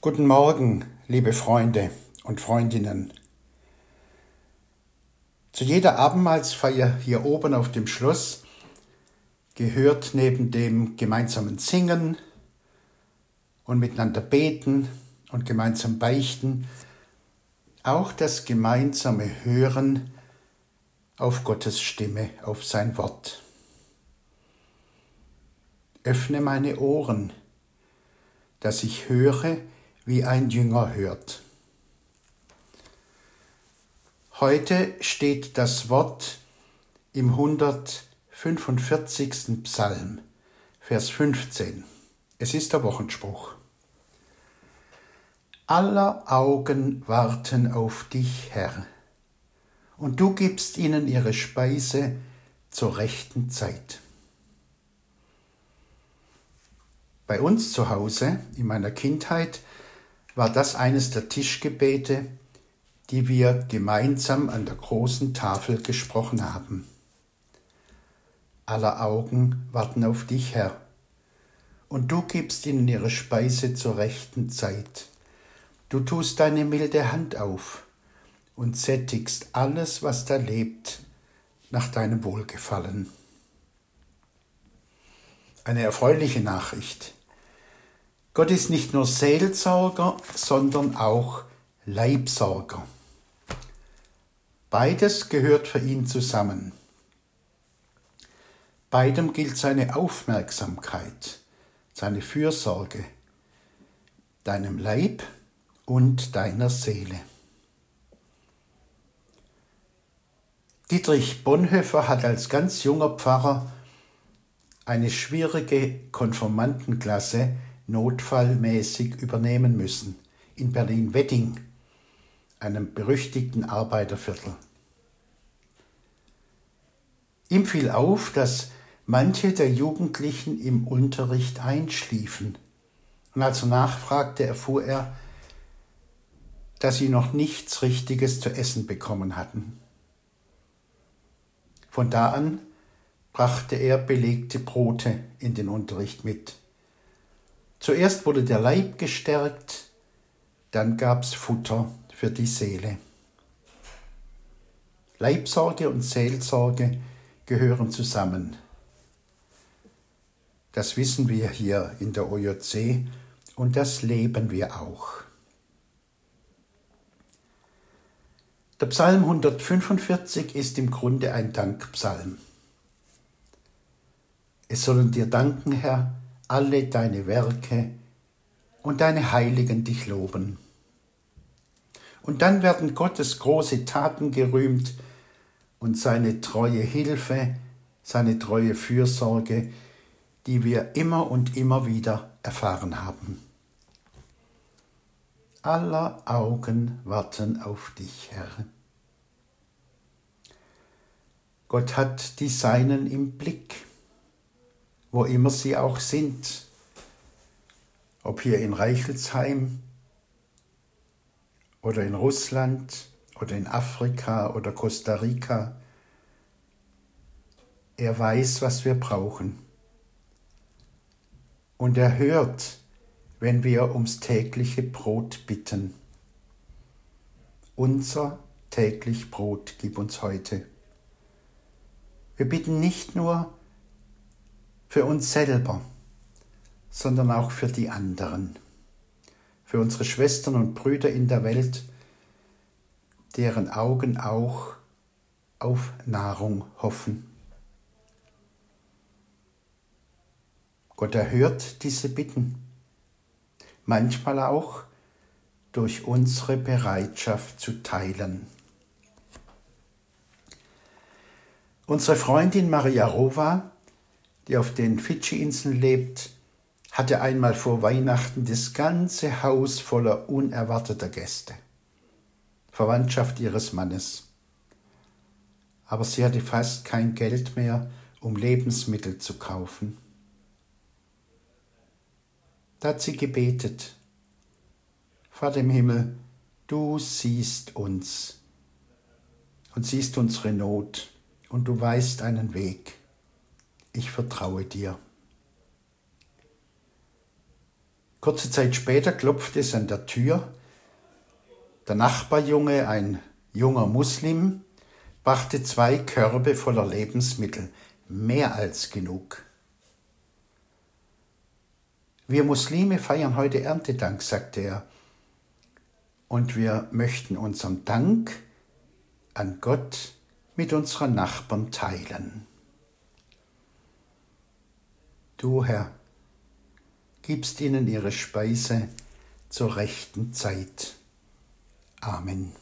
Guten Morgen, liebe Freunde und Freundinnen. Zu jeder Abendmahlsfeier hier oben auf dem Schloss gehört neben dem gemeinsamen Singen und miteinander beten und gemeinsam beichten auch das gemeinsame Hören auf Gottes Stimme, auf sein Wort. Öffne meine Ohren, dass ich höre, wie ein Jünger hört. Heute steht das Wort im 145. Psalm, Vers 15. Es ist der Wochenspruch. Aller Augen warten auf dich, Herr, und du gibst ihnen ihre Speise zur rechten Zeit. Bei uns zu Hause in meiner Kindheit war das eines der Tischgebete, die wir gemeinsam an der großen Tafel gesprochen haben. Aller Augen warten auf dich, Herr, und du gibst ihnen ihre Speise zur rechten Zeit. Du tust deine milde Hand auf und sättigst alles, was da lebt, nach deinem Wohlgefallen. Eine erfreuliche Nachricht. Gott ist nicht nur Seelsorger, sondern auch Leibsorger. Beides gehört für ihn zusammen. Beidem gilt seine Aufmerksamkeit, seine Fürsorge, deinem Leib und deiner Seele. Dietrich Bonhoeffer hat als ganz junger Pfarrer eine schwierige Konformantenklasse notfallmäßig übernehmen müssen in Berlin-Wedding, einem berüchtigten Arbeiterviertel. Ihm fiel auf, dass manche der Jugendlichen im Unterricht einschliefen. Und als er nachfragte, erfuhr er, dass sie noch nichts Richtiges zu essen bekommen hatten. Von da an brachte er belegte Brote in den Unterricht mit. Zuerst wurde der Leib gestärkt, dann gab's Futter für die Seele. Leibsorge und Seelsorge gehören zusammen. Das wissen wir hier in der OJC und das leben wir auch. Der Psalm 145 ist im Grunde ein Dankpsalm. Es sollen dir danken, Herr, alle deine Werke und deine Heiligen dich loben. Und dann werden Gottes große Taten gerühmt und seine treue Hilfe, seine treue Fürsorge, die wir immer und immer wieder erfahren haben. Aller Augen warten auf dich, Herr. Gott hat die Seinen im Blick wo immer sie auch sind, ob hier in Reichelsheim oder in Russland oder in Afrika oder Costa Rica. Er weiß, was wir brauchen. Und er hört, wenn wir ums tägliche Brot bitten. Unser täglich Brot gib uns heute. Wir bitten nicht nur für uns selber, sondern auch für die anderen, für unsere Schwestern und Brüder in der Welt, deren Augen auch auf Nahrung hoffen. Gott erhört diese Bitten, manchmal auch durch unsere Bereitschaft zu teilen. Unsere Freundin Maria Rova die auf den Fidschi-Inseln lebt, hatte einmal vor Weihnachten das ganze Haus voller unerwarteter Gäste. Verwandtschaft ihres Mannes. Aber sie hatte fast kein Geld mehr, um Lebensmittel zu kaufen. Da hat sie gebetet. Vater im Himmel, du siehst uns und siehst unsere Not und du weißt einen Weg ich vertraue dir. Kurze Zeit später klopfte es an der Tür. Der Nachbarjunge, ein junger Muslim, brachte zwei Körbe voller Lebensmittel, mehr als genug. Wir Muslime feiern heute Erntedank, sagte er, und wir möchten unseren Dank an Gott mit unseren Nachbarn teilen. Du, Herr, gibst ihnen ihre Speise zur rechten Zeit. Amen.